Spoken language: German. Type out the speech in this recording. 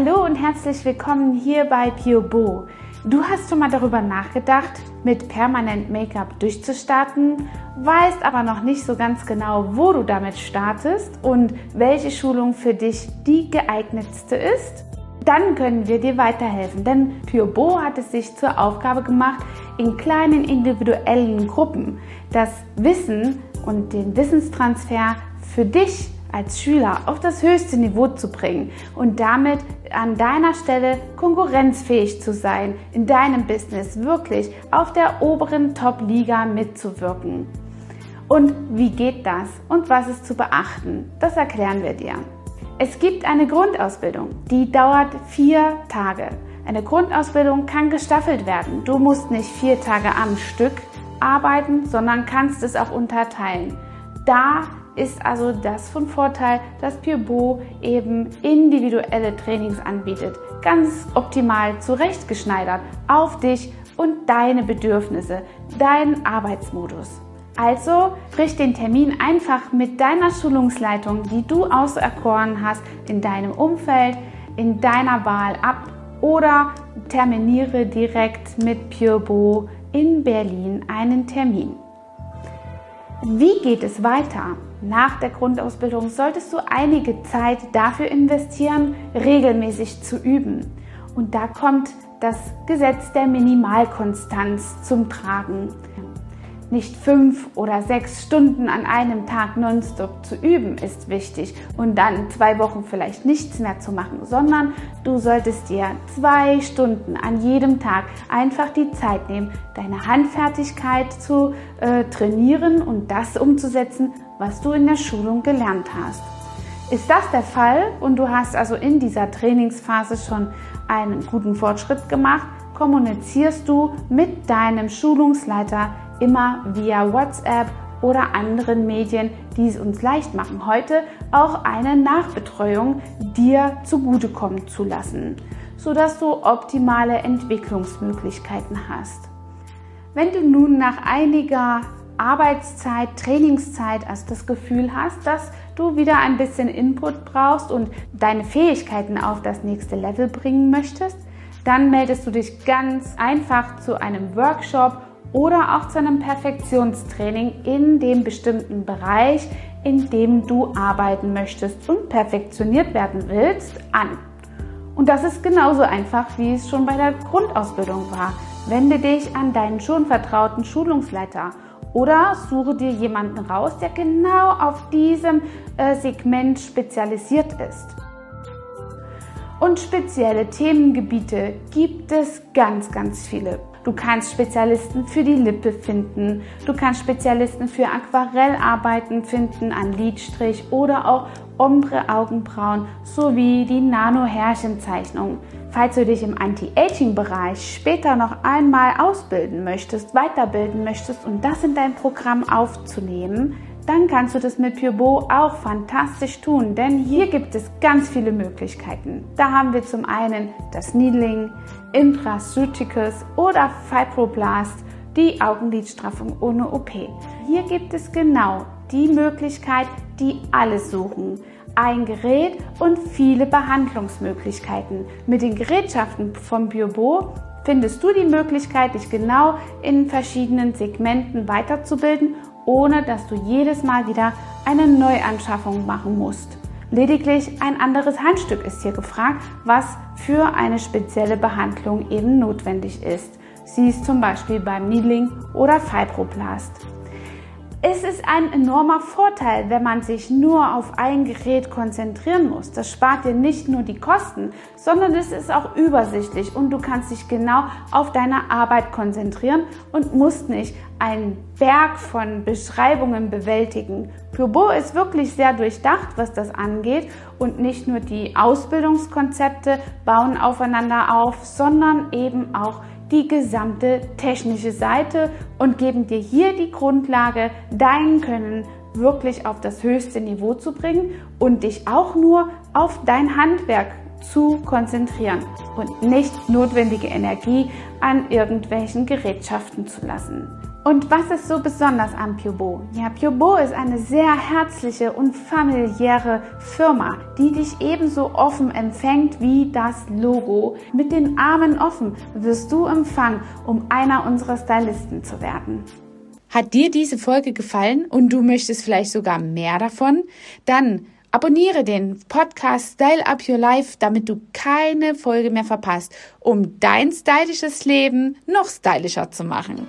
Hallo und herzlich willkommen hier bei Pure Du hast schon mal darüber nachgedacht, mit Permanent Make-up durchzustarten, weißt aber noch nicht so ganz genau, wo du damit startest und welche Schulung für dich die geeignetste ist? Dann können wir dir weiterhelfen, denn Pure hat es sich zur Aufgabe gemacht, in kleinen individuellen Gruppen das Wissen und den Wissenstransfer für dich als Schüler auf das höchste Niveau zu bringen und damit an deiner Stelle konkurrenzfähig zu sein, in deinem Business wirklich auf der oberen Top-Liga mitzuwirken. Und wie geht das und was ist zu beachten? Das erklären wir dir. Es gibt eine Grundausbildung, die dauert vier Tage. Eine Grundausbildung kann gestaffelt werden. Du musst nicht vier Tage am Stück arbeiten, sondern kannst es auch unterteilen. Da ist also das von Vorteil, dass Pure eben individuelle Trainings anbietet, ganz optimal zurechtgeschneidert auf dich und deine Bedürfnisse, deinen Arbeitsmodus. Also brich den Termin einfach mit deiner Schulungsleitung, die du auserkoren hast, in deinem Umfeld, in deiner Wahl ab oder terminiere direkt mit PureBo in Berlin einen Termin. Wie geht es weiter? Nach der Grundausbildung solltest du einige Zeit dafür investieren, regelmäßig zu üben. Und da kommt das Gesetz der Minimalkonstanz zum Tragen nicht fünf oder sechs Stunden an einem Tag nonstop zu üben, ist wichtig und dann zwei Wochen vielleicht nichts mehr zu machen, sondern du solltest dir zwei Stunden an jedem Tag einfach die Zeit nehmen, deine Handfertigkeit zu äh, trainieren und das umzusetzen, was du in der Schulung gelernt hast. Ist das der Fall und du hast also in dieser Trainingsphase schon einen guten Fortschritt gemacht, kommunizierst du mit deinem Schulungsleiter immer via WhatsApp oder anderen Medien, die es uns leicht machen, heute auch eine Nachbetreuung dir zugutekommen zu lassen, sodass du optimale Entwicklungsmöglichkeiten hast. Wenn du nun nach einiger Arbeitszeit, Trainingszeit also das Gefühl hast, dass du wieder ein bisschen Input brauchst und deine Fähigkeiten auf das nächste Level bringen möchtest, dann meldest du dich ganz einfach zu einem Workshop oder auch zu einem Perfektionstraining in dem bestimmten Bereich, in dem du arbeiten möchtest und perfektioniert werden willst, an. Und das ist genauso einfach, wie es schon bei der Grundausbildung war. Wende dich an deinen schon vertrauten Schulungsleiter oder suche dir jemanden raus, der genau auf diesem äh, Segment spezialisiert ist. Und spezielle Themengebiete gibt es ganz, ganz viele. Du kannst Spezialisten für die Lippe finden. Du kannst Spezialisten für Aquarellarbeiten finden an Lidstrich oder auch Ombre Augenbrauen sowie die Nano-Härchenzeichnung. Falls du dich im Anti-Aging-Bereich später noch einmal ausbilden möchtest, weiterbilden möchtest und das in dein Programm aufzunehmen, dann kannst du das mit PureBo auch fantastisch tun, denn hier gibt es ganz viele Möglichkeiten. Da haben wir zum einen das Needling, Intraceuticals oder Fibroblast, die Augenlidstraffung ohne OP. Hier gibt es genau die Möglichkeit, die alles suchen. Ein Gerät und viele Behandlungsmöglichkeiten. Mit den Gerätschaften vom PureBo findest du die Möglichkeit, dich genau in verschiedenen Segmenten weiterzubilden ohne dass du jedes Mal wieder eine Neuanschaffung machen musst. Lediglich ein anderes Handstück ist hier gefragt, was für eine spezielle Behandlung eben notwendig ist. Sie ist zum Beispiel beim Needling oder Fibroblast. Es ist ein enormer Vorteil, wenn man sich nur auf ein Gerät konzentrieren muss. Das spart dir nicht nur die Kosten, sondern es ist auch übersichtlich und du kannst dich genau auf deine Arbeit konzentrieren und musst nicht einen Berg von Beschreibungen bewältigen. Purbo ist wirklich sehr durchdacht, was das angeht und nicht nur die Ausbildungskonzepte bauen aufeinander auf, sondern eben auch die gesamte technische Seite und geben dir hier die Grundlage, dein Können wirklich auf das höchste Niveau zu bringen und dich auch nur auf dein Handwerk zu konzentrieren und nicht notwendige Energie an irgendwelchen Gerätschaften zu lassen. Und was ist so besonders an Piobo? Ja, Piobo ist eine sehr herzliche und familiäre Firma, die dich ebenso offen empfängt wie das Logo. Mit den Armen offen wirst du empfangen, um einer unserer Stylisten zu werden. Hat dir diese Folge gefallen und du möchtest vielleicht sogar mehr davon? Dann abonniere den Podcast Style Up Your Life, damit du keine Folge mehr verpasst, um dein stylisches Leben noch stylischer zu machen.